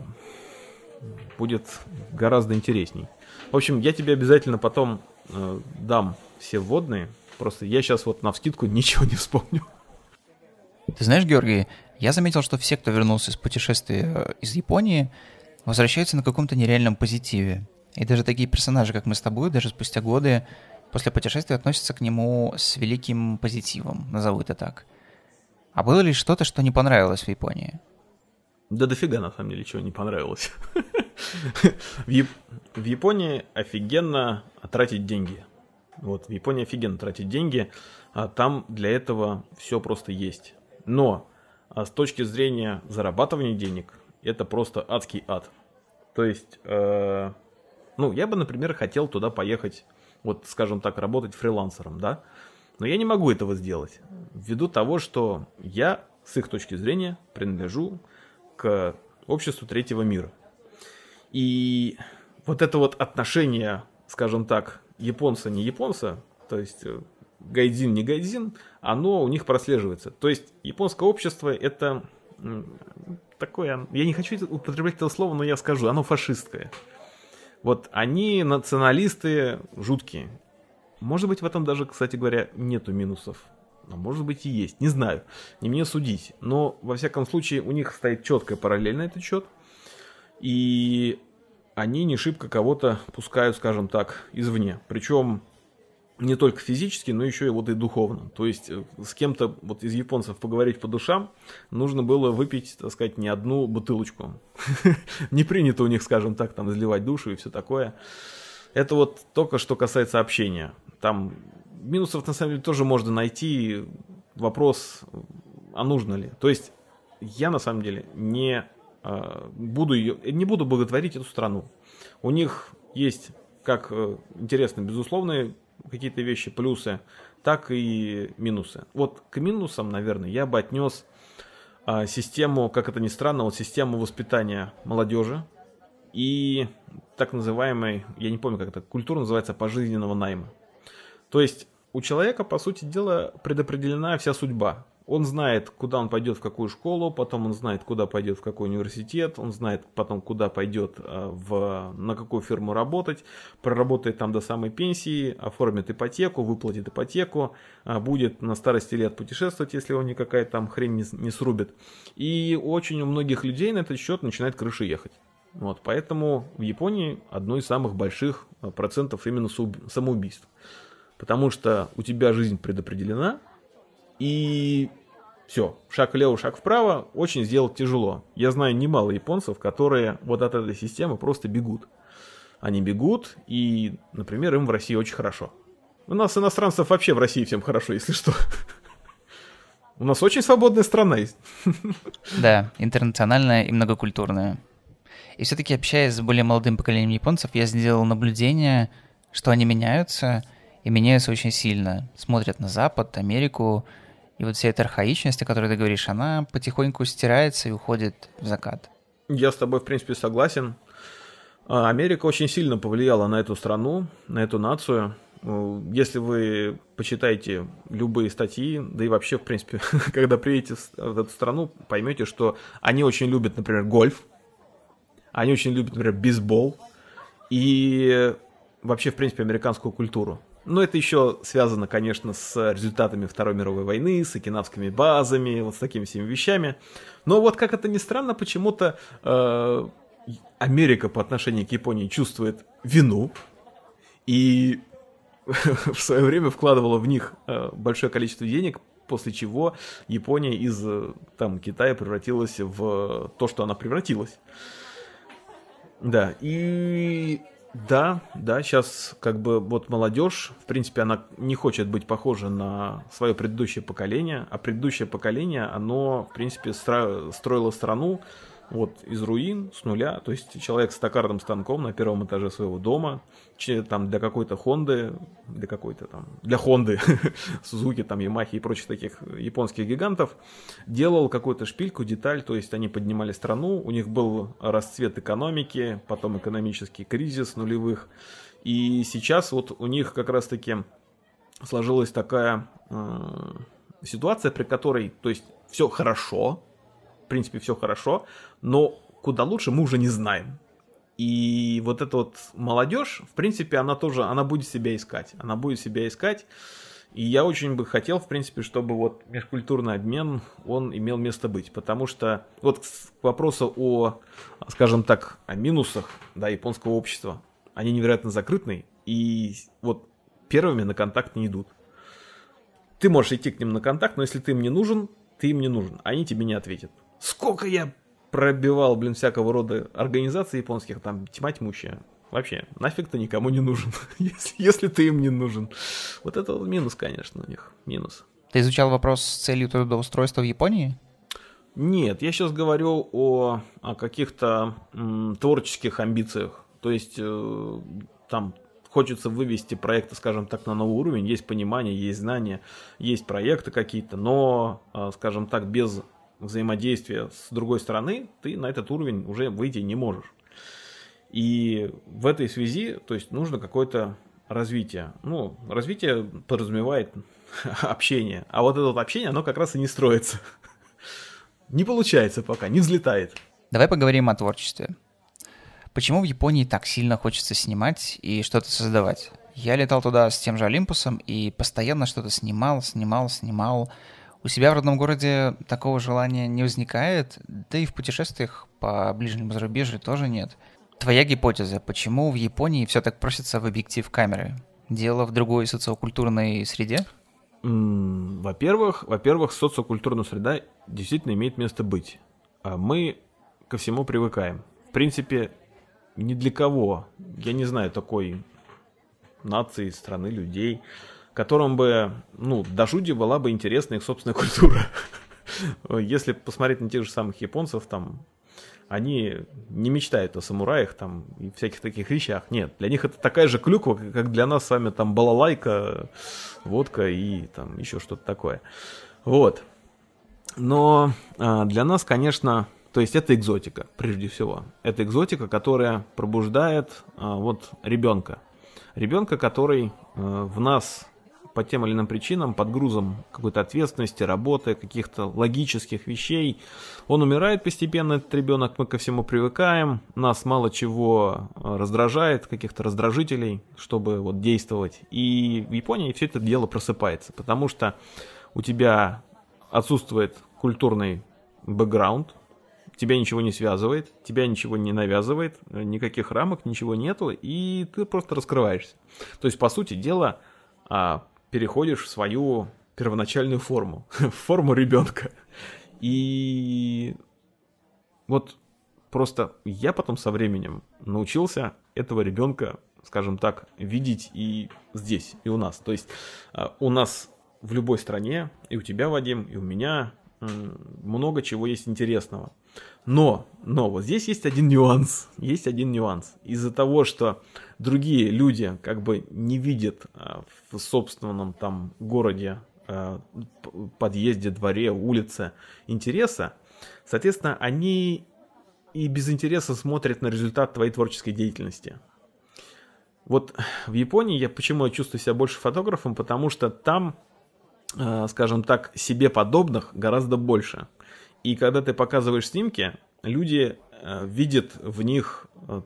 будет гораздо интересней. В общем, я тебе обязательно потом э, дам все вводные, Просто я сейчас вот на вскидку ничего не вспомню. Ты знаешь, Георгий, я заметил, что все, кто вернулся из путешествия э, из Японии, возвращаются на каком-то нереальном позитиве. И даже такие персонажи, как мы с тобой, даже спустя годы после путешествия относятся к нему с великим позитивом, назову это так. А было ли что-то, что не понравилось в Японии? Да дофига, на самом деле, чего не понравилось. В Японии офигенно тратить деньги. Вот, в Японии офигенно тратить деньги, а там для этого все просто есть. Но А с точки зрения зарабатывания денег, это просто адский ад. То есть, э, ну, я бы, например, хотел туда поехать, вот, скажем так, работать фрилансером, да, но я не могу этого сделать, ввиду того, что я, с их точки зрения, принадлежу к обществу третьего мира. И вот это вот отношение, скажем так, японца не японца, то есть э, гайдзин не гайдзин, оно у них прослеживается. То есть японское общество это такое, я не хочу употреблять это слово, но я скажу, оно фашистское. Вот они националисты жуткие. Может быть, в этом даже, кстати говоря, нету минусов. А может быть и есть, не знаю, не мне судить. Но, во всяком случае, у них стоит четкая параллель на этот счет. И они не шибко кого-то пускают, скажем так, извне. Причем не только физически, но еще и вот и духовно. То есть э, с кем-то вот из японцев поговорить по душам нужно было выпить, так сказать, не одну бутылочку. Не принято у них, скажем так, там изливать душу и все такое. Это вот только что касается общения. Там минусов на самом деле тоже можно найти. Вопрос, а нужно ли? То есть я на самом деле не буду ее, не буду боготворить эту страну. У них есть как э, интересно, безусловные какие-то вещи, плюсы, так и минусы. Вот к минусам, наверное, я бы отнес а, систему, как это ни странно, вот систему воспитания молодежи и так называемой, я не помню, как это культура называется, пожизненного найма. То есть у человека, по сути дела, предопределена вся судьба. Он знает, куда он пойдет, в какую школу, потом он знает, куда пойдет, в какой университет, он знает потом, куда пойдет, э, в, на какую фирму работать, проработает там до самой пенсии, оформит ипотеку, выплатит ипотеку, э, будет на старости лет путешествовать, если он никакая там хрень не, не срубит. И очень у многих людей на этот счет начинает крыша ехать. Вот, поэтому в Японии одно из самых больших э, процентов именно самоубийств. Потому что у тебя жизнь предопределена, и все, шаг влево, шаг вправо, очень сделать тяжело. Я знаю немало японцев, которые вот от этой системы просто бегут. Они бегут, и, например, им в России очень хорошо. У нас иностранцев вообще в России всем хорошо, если что. У нас очень свободная страна есть. Да, интернациональная и многокультурная. И все-таки, общаясь с более молодым поколением японцев, я сделал наблюдение, что они меняются, и меняются очень сильно. Смотрят на Запад, Америку, и вот вся эта архаичность, о которой ты говоришь, она потихоньку стирается и уходит в закат. Я с тобой, в принципе, согласен. А, Америка очень сильно повлияла на эту страну, на эту нацию. Э, если вы почитаете любые статьи, да и вообще, в принципе, когда приедете в эту страну, поймете, что они очень любят, например, гольф, они очень любят, например, бейсбол и вообще, в принципе, американскую культуру. Но это еще связано, конечно, с результатами Второй мировой войны, с окинавскими базами, вот с такими всеми вещами. Но вот как это ни странно, почему-то э, Америка по отношению к Японии чувствует вину и в свое время вкладывала в них э, большое количество денег, после чего Япония из э, там, Китая превратилась в то, что она превратилась. Да, и да, да, сейчас как бы вот молодежь, в принципе, она не хочет быть похожа на свое предыдущее поколение, а предыдущее поколение, оно, в принципе, строило страну вот из руин, с нуля, то есть человек с токарным станком на первом этаже своего дома, там для какой-то Хонды, для какой-то там, для Хонды, Сузуки, там, Ямахи и прочих таких японских гигантов, делал какую-то шпильку, деталь, то есть они поднимали страну, у них был расцвет экономики, потом экономический кризис нулевых, и сейчас вот у них как раз-таки сложилась такая э, ситуация, при которой, то есть все хорошо, в принципе, все хорошо, но куда лучше мы уже не знаем. И вот эта вот молодежь, в принципе, она тоже, она будет себя искать. Она будет себя искать. И я очень бы хотел, в принципе, чтобы вот межкультурный обмен, он имел место быть. Потому что вот к вопросу о, скажем так, о минусах да, японского общества. Они невероятно закрытные. И вот первыми на контакт не идут. Ты можешь идти к ним на контакт, но если ты им не нужен, ты им не нужен. Они тебе не ответят. Сколько я пробивал, блин, всякого рода организаций японских, там тьма тьмущая. Вообще, нафиг ты никому не нужен, если, если ты им не нужен. Вот это минус, конечно, у них, минус. Ты изучал вопрос с целью трудоустройства в Японии? Нет, я сейчас говорю о, о каких-то м, творческих амбициях. То есть э, там хочется вывести проекты, скажем так, на новый уровень. Есть понимание, есть знания, есть проекты какие-то, но, э, скажем так, без взаимодействия с другой стороны ты на этот уровень уже выйти не можешь. И в этой связи, то есть нужно какое-то развитие. Ну, развитие подразумевает общение. А вот это вот общение, оно как раз и не строится. Не получается пока, не взлетает. Давай поговорим о творчестве. Почему в Японии так сильно хочется снимать и что-то создавать? Я летал туда с тем же Олимпусом и постоянно что-то снимал, снимал, снимал. У себя в родном городе такого желания не возникает, да и в путешествиях по ближнему зарубежью тоже нет. Твоя гипотеза, почему в Японии все так просится в объектив камеры? Дело в другой социокультурной среде? Во-первых, во-первых, социокультурная среда действительно имеет место быть. А мы ко всему привыкаем. В принципе, ни для кого, я не знаю такой нации, страны, людей, которым бы, ну, до жуди была бы интересна их собственная культура. Если посмотреть на тех же самых японцев, там, они не мечтают о самураях там и всяких таких вещах. Нет, для них это такая же клюква, как для нас с вами там балалайка, водка и там еще что-то такое. Вот. Но а, для нас, конечно, то есть это экзотика, прежде всего. Это экзотика, которая пробуждает а, вот ребенка. Ребенка, который а, в нас по тем или иным причинам, под грузом какой-то ответственности, работы, каких-то логических вещей. Он умирает постепенно, этот ребенок, мы ко всему привыкаем, нас мало чего э, раздражает, каких-то раздражителей, чтобы вот действовать. И в Японии все это дело просыпается, потому что у тебя отсутствует культурный бэкграунд, тебя ничего не связывает, тебя ничего не навязывает, никаких рамок, ничего нету, и ты просто раскрываешься. То есть, по сути дела, а, переходишь в свою первоначальную форму, в форму ребенка. И вот просто я потом со временем научился этого ребенка, скажем так, видеть и здесь, и у нас. То есть а, у нас в любой стране, и у тебя, Вадим, и у меня много чего есть интересного. Но, но вот здесь есть один нюанс. Есть один нюанс. Из-за того, что другие люди как бы не видят а, в собственном там городе, а, подъезде, дворе, улице интереса, соответственно, они и без интереса смотрят на результат твоей творческой деятельности. Вот в Японии я почему я чувствую себя больше фотографом, потому что там, а, скажем так, себе подобных гораздо больше. И когда ты показываешь снимки, люди э, видят в них э,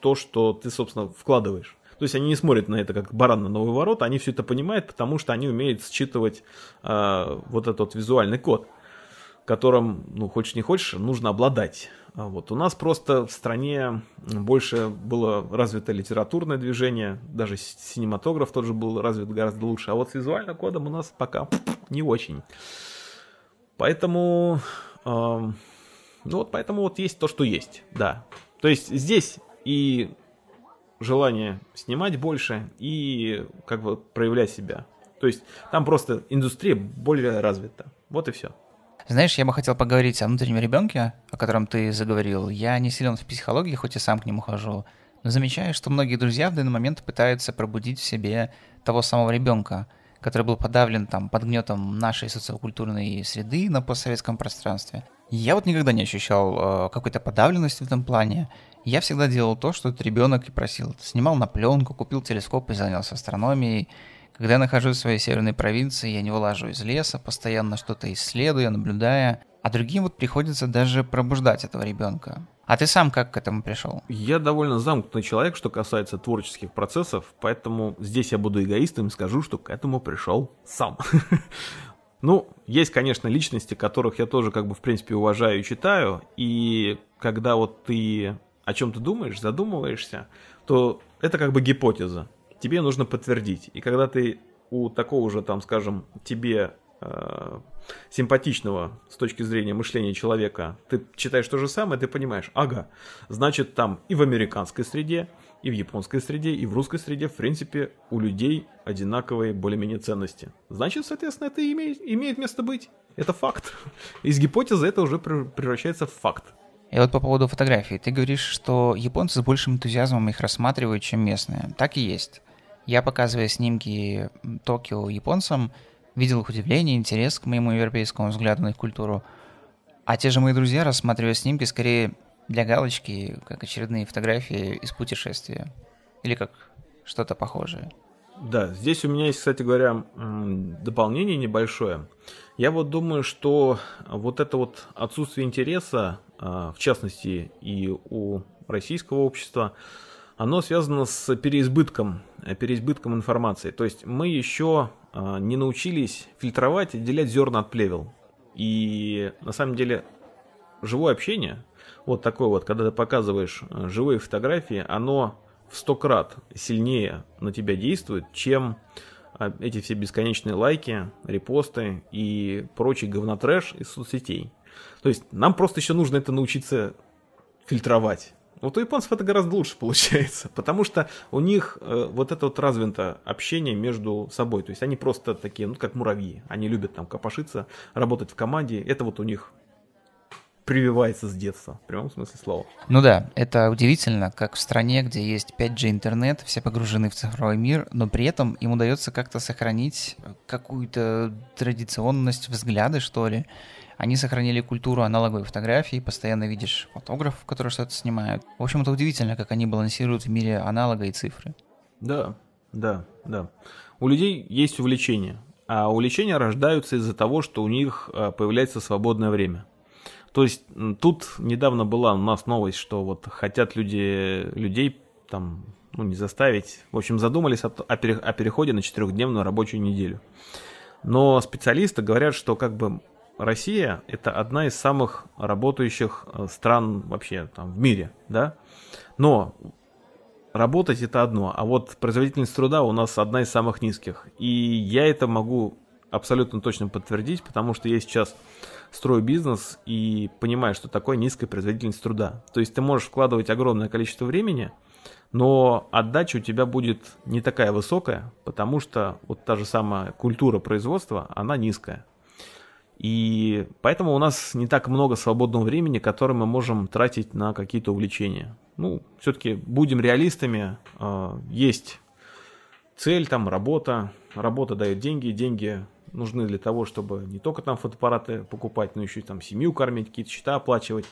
то, что ты, собственно, вкладываешь. То есть они не смотрят на это как баран на новый ворот, они все это понимают, потому что они умеют считывать э, вот этот визуальный код, которым, ну, хочешь не хочешь, нужно обладать. А вот. У нас просто в стране больше было развито литературное движение, даже синематограф тоже был развит гораздо лучше, а вот с визуальным кодом у нас пока не очень. Поэтому ну вот поэтому вот есть то, что есть, да. То есть здесь и желание снимать больше, и как бы проявлять себя. То есть там просто индустрия более развита. Вот и все. Знаешь, я бы хотел поговорить о внутреннем ребенке, о котором ты заговорил. Я не силен в психологии, хоть и сам к нему хожу, но замечаю, что многие друзья в данный момент пытаются пробудить в себе того самого ребенка – который был подавлен там под гнетом нашей социокультурной среды на постсоветском пространстве. Я вот никогда не ощущал э, какой-то подавленности в этом плане. Я всегда делал то, что этот ребенок и просил. Снимал на пленку, купил телескоп и занялся астрономией. Когда я нахожусь в своей северной провинции, я не вылажу из леса, постоянно что-то исследуя, наблюдая. А другим вот приходится даже пробуждать этого ребенка. А ты сам как к этому пришел? Я довольно замкнутый человек, что касается творческих процессов, поэтому здесь я буду эгоистом и скажу, что к этому пришел сам. Ну, есть, конечно, личности, которых я тоже, как бы, в принципе, уважаю и читаю, и когда вот ты о чем-то думаешь, задумываешься, то это как бы гипотеза. Тебе нужно подтвердить. И когда ты у такого же, там, скажем, тебе э, симпатичного с точки зрения мышления человека, ты читаешь то же самое, ты понимаешь, ага, значит там и в американской среде, и в японской среде, и в русской среде, в принципе, у людей одинаковые более-менее ценности. Значит, соответственно, это имеет, имеет место быть. Это факт. Из гипотезы это уже превращается в факт. И вот по поводу фотографий. Ты говоришь, что японцы с большим энтузиазмом их рассматривают, чем местные. Так и есть. Я, показывая снимки Токио японцам, видел их удивление, интерес к моему европейскому взгляду на их культуру. А те же мои друзья рассматривают снимки скорее для галочки, как очередные фотографии из путешествия. Или как что-то похожее. Да, здесь у меня есть, кстати говоря, дополнение небольшое. Я вот думаю, что вот это вот отсутствие интереса, а, в частности и у российского общества, оно связано с переизбытком, переизбытком информации. То есть мы еще а, не научились фильтровать, отделять зерна от плевел. И на самом деле живое общение, вот такое вот, когда ты показываешь э, живые фотографии, оно в сто крат сильнее на тебя действует, чем эти все бесконечные лайки, репосты и прочий говнотрэш из соцсетей. То есть нам просто еще нужно это научиться фильтровать. Вот у японцев это гораздо лучше получается, потому что у них э, вот это вот развито общение между собой. То есть они просто такие, ну как муравьи. Они любят там копошиться, работать в команде. Это вот у них прививается с детства, в прямом смысле слова. Ну да, это удивительно, как в стране, где есть 5G интернет, все погружены в цифровой мир, но при этом им удается как-то сохранить какую-то традиционность взгляды, что ли. Они сохранили культуру аналоговой фотографии, постоянно видишь фотографов, которые что-то снимают. В общем, это удивительно, как они балансируют в мире аналога и цифры. Да, да, да. У людей есть увлечения, а увлечения рождаются из-за того, что у них а, появляется свободное время. То есть тут недавно была у нас новость, что вот хотят люди, людей там, ну не заставить, в общем задумались о, о, о переходе на четырехдневную рабочую неделю. Но специалисты говорят, что как бы Россия это одна из самых работающих э, стран вообще там, в мире, да. Но работать это одно, а вот производительность труда у нас одна из самых низких. И я это могу абсолютно точно подтвердить, потому что я сейчас строю бизнес и понимаю, что такое низкая производительность труда. То есть ты можешь вкладывать огромное количество времени, но отдача у тебя будет не такая высокая, потому что вот та же самая культура производства, она низкая. И поэтому у нас не так много свободного времени, которое мы можем тратить на какие-то увлечения. Ну, все-таки будем реалистами. А, есть цель, там работа. Работа дает деньги, деньги нужны для того, чтобы не только там фотоаппараты покупать, но еще и там семью кормить, какие-то счета оплачивать.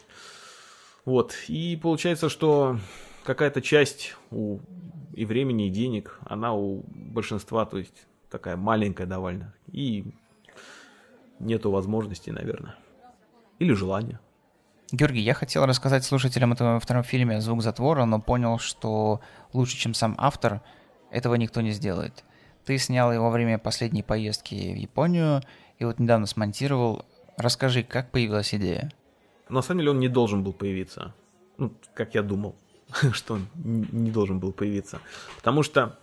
Вот. И получается, что какая-то часть у и времени, и денег, она у большинства, то есть такая маленькая довольно. И нету возможности, наверное. Или желания. Георгий, я хотел рассказать слушателям этого втором фильме «Звук затвора», но понял, что лучше, чем сам автор, этого никто не сделает. Ты снял его во время последней поездки в Японию и вот недавно смонтировал. Расскажи, как появилась идея? На самом деле он не должен был появиться. Ну, как я думал, что он не должен был появиться. Потому что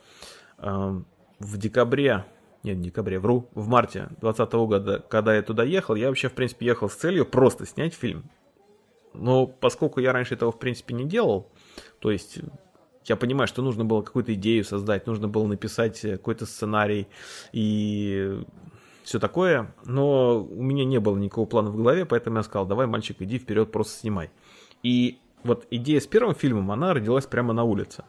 э, в декабре нет, в декабре, вру, в марте 2020 года, когда я туда ехал, я вообще, в принципе, ехал с целью просто снять фильм. Но поскольку я раньше этого, в принципе, не делал, то есть я понимаю, что нужно было какую-то идею создать, нужно было написать какой-то сценарий и все такое, но у меня не было никакого плана в голове, поэтому я сказал, давай, мальчик, иди вперед, просто снимай. И вот идея с первым фильмом, она родилась прямо на улице.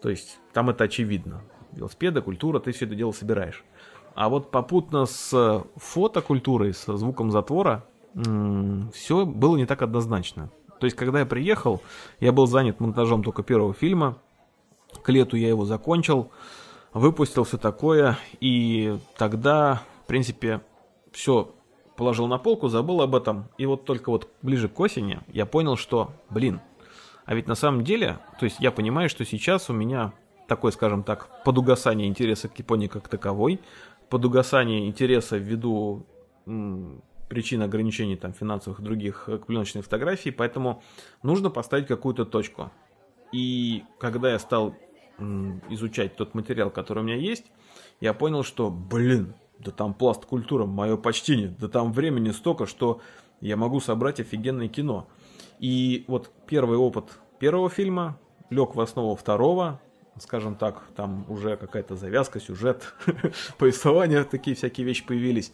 То есть там это очевидно велосипеда, культура, ты все это дело собираешь. А вот попутно с фотокультурой, со звуком затвора, все было не так однозначно. То есть, когда я приехал, я был занят монтажом только первого фильма. К лету я его закончил, выпустил все такое. И тогда, в принципе, все положил на полку, забыл об этом. И вот только вот ближе к осени я понял, что, блин, а ведь на самом деле, то есть я понимаю, что сейчас у меня такой, скажем так, подугасание интереса к Японии как таковой, подугасание интереса ввиду м, причин ограничений там, финансовых и других к пленочной фотографии, поэтому нужно поставить какую-то точку. И когда я стал м, изучать тот материал, который у меня есть, я понял, что, блин, да там пласт культура, мое почтение, да там времени столько, что я могу собрать офигенное кино. И вот первый опыт первого фильма, лег в основу второго, скажем так, там уже какая-то завязка, сюжет, повествование, такие всякие вещи появились.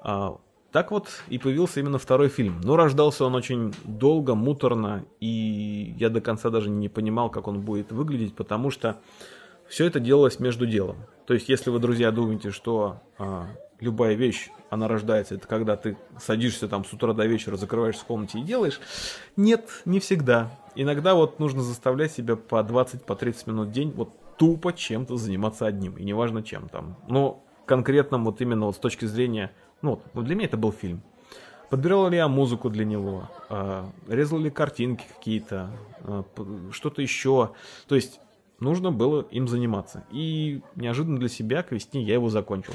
А, так вот и появился именно второй фильм. Но рождался он очень долго, муторно, и я до конца даже не понимал, как он будет выглядеть, потому что все это делалось между делом. То есть, если вы, друзья, думаете, что а, любая вещь, она рождается, это когда ты садишься там с утра до вечера, закрываешься в комнате и делаешь, нет, не всегда. Иногда вот нужно заставлять себя по 20-30 по 30 минут в день вот тупо чем-то заниматься одним, и неважно чем там. Но конкретно вот именно вот с точки зрения, ну вот, для меня это был фильм. Подбирал ли я музыку для него, э, резал ли картинки какие-то, э, что-то еще. То есть нужно было им заниматься. И неожиданно для себя к весне я его закончил.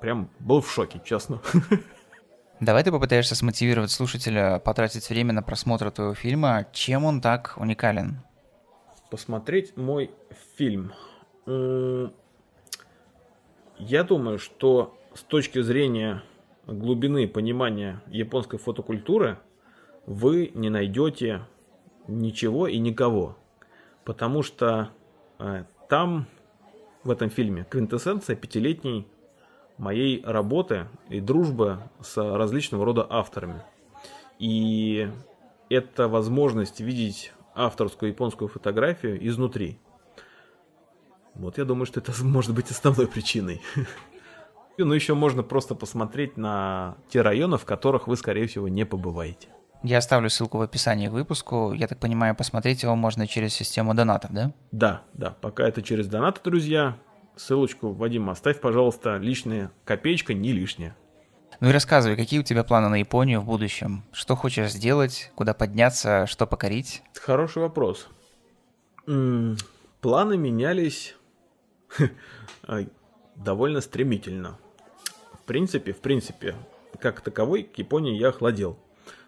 Прям был в шоке, честно. Давай ты попытаешься смотивировать слушателя потратить время на просмотр твоего фильма. Чем он так уникален? Посмотреть мой фильм. Я думаю, что с точки зрения глубины понимания японской фотокультуры вы не найдете ничего и никого. Потому что э, там, в этом фильме, квинтэссенция пятилетней моей работы и дружбы с различного рода авторами. И это возможность видеть авторскую японскую фотографию изнутри. Вот я думаю, что это может быть основной причиной. Ну, еще можно просто посмотреть на те районы, в которых вы, скорее всего, не побываете. Я оставлю ссылку в описании к выпуску. Я так понимаю, посмотреть его можно через систему донатов, да? Да, да. Пока это через донаты, друзья. Ссылочку, Вадим, оставь, пожалуйста, лишняя копеечка не лишняя. Ну и рассказывай, какие у тебя планы на Японию в будущем? Что хочешь сделать, куда подняться, что покорить? Хороший вопрос. М-м, планы менялись довольно стремительно. В принципе, в принципе, как таковой к Японии я охладел.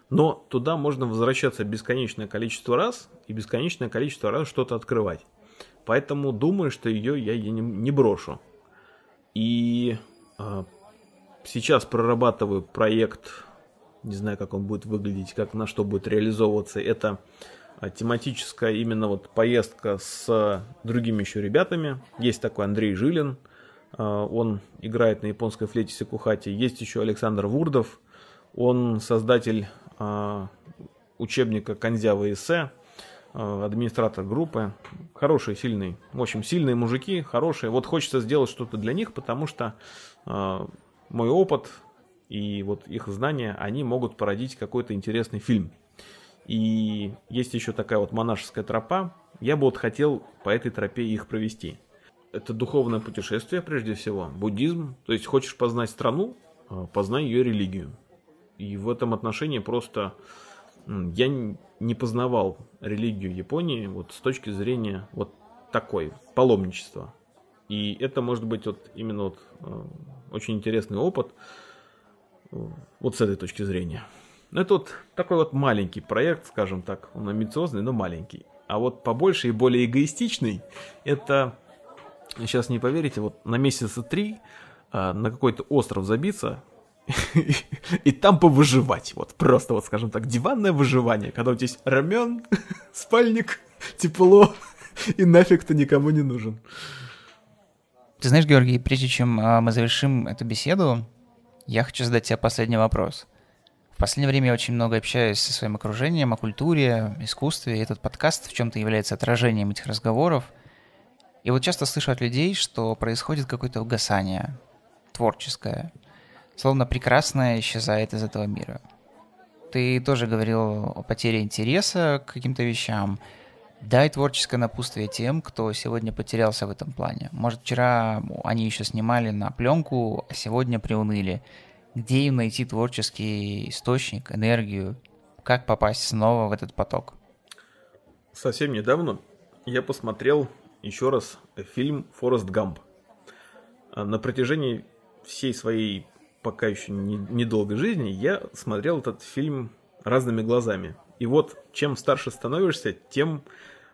Но туда можно возвращаться бесконечное количество раз и бесконечное количество раз что-то открывать. Поэтому думаю, что ее я не, не брошу. И э, сейчас прорабатываю проект, не знаю, как он будет выглядеть, как на что будет реализовываться. Это э, тематическая именно вот поездка с другими еще ребятами. Есть такой Андрей Жилин, он играет на японской флейте Секухати. Есть еще Александр Вурдов, он создатель учебника Канзява эссе администратор группы. Хорошие, сильные. В общем, сильные мужики, хорошие. Вот хочется сделать что-то для них, потому что э, мой опыт и вот их знания, они могут породить какой-то интересный фильм. И есть еще такая вот монашеская тропа. Я бы вот хотел по этой тропе их провести. Это духовное путешествие, прежде всего, буддизм. То есть хочешь познать страну, э, познай ее религию. И в этом отношении просто я не познавал религию Японии вот с точки зрения вот такой паломничества. И это может быть вот именно вот э, очень интересный опыт э, вот с этой точки зрения. Это вот такой вот маленький проект, скажем так, он амбициозный, но маленький. А вот побольше и более эгоистичный, это, сейчас не поверите, вот на месяца три э, на какой-то остров забиться, и там повыживать. Вот просто, вот скажем так, диванное выживание, когда у тебя есть рамен, спальник, тепло, и нафиг ты никому не нужен. Ты знаешь, Георгий, прежде чем а, мы завершим эту беседу, я хочу задать тебе последний вопрос. В последнее время я очень много общаюсь со своим окружением о культуре, искусстве, и этот подкаст в чем-то является отражением этих разговоров. И вот часто слышу от людей, что происходит какое-то угасание творческое – словно прекрасное исчезает из этого мира. Ты тоже говорил о потере интереса к каким-то вещам. Дай творческое напутствие тем, кто сегодня потерялся в этом плане. Может, вчера они еще снимали на пленку, а сегодня приуныли. Где им найти творческий источник, энергию? Как попасть снова в этот поток? Совсем недавно я посмотрел еще раз фильм «Форест Гамп». На протяжении всей своей пока еще недолгой не жизни, я смотрел этот фильм разными глазами. И вот, чем старше становишься, тем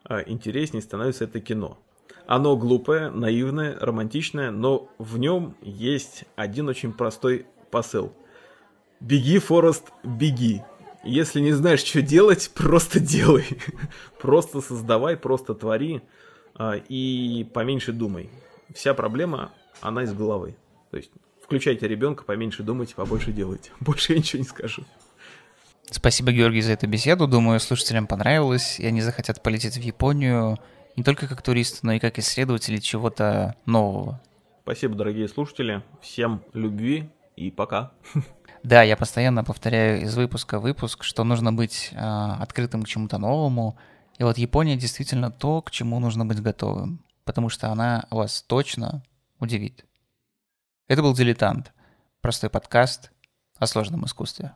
э, интереснее становится это кино. Оно глупое, наивное, романтичное, но в нем есть один очень простой посыл. Беги, Форест, беги. Если не знаешь, что делать, просто делай. просто создавай, просто твори а, и поменьше думай. Вся проблема, она из головы. То есть включайте ребенка, поменьше думайте, побольше делайте. Больше я ничего не скажу. Спасибо, Георгий, за эту беседу. Думаю, слушателям понравилось, и они захотят полететь в Японию не только как туристы, но и как исследователи чего-то нового. Спасибо, дорогие слушатели. Всем любви и пока. Да, я постоянно повторяю из выпуска в выпуск, что нужно быть э, открытым к чему-то новому. И вот Япония действительно то, к чему нужно быть готовым, потому что она вас точно удивит. Это был «Дилетант», простой подкаст о сложном искусстве.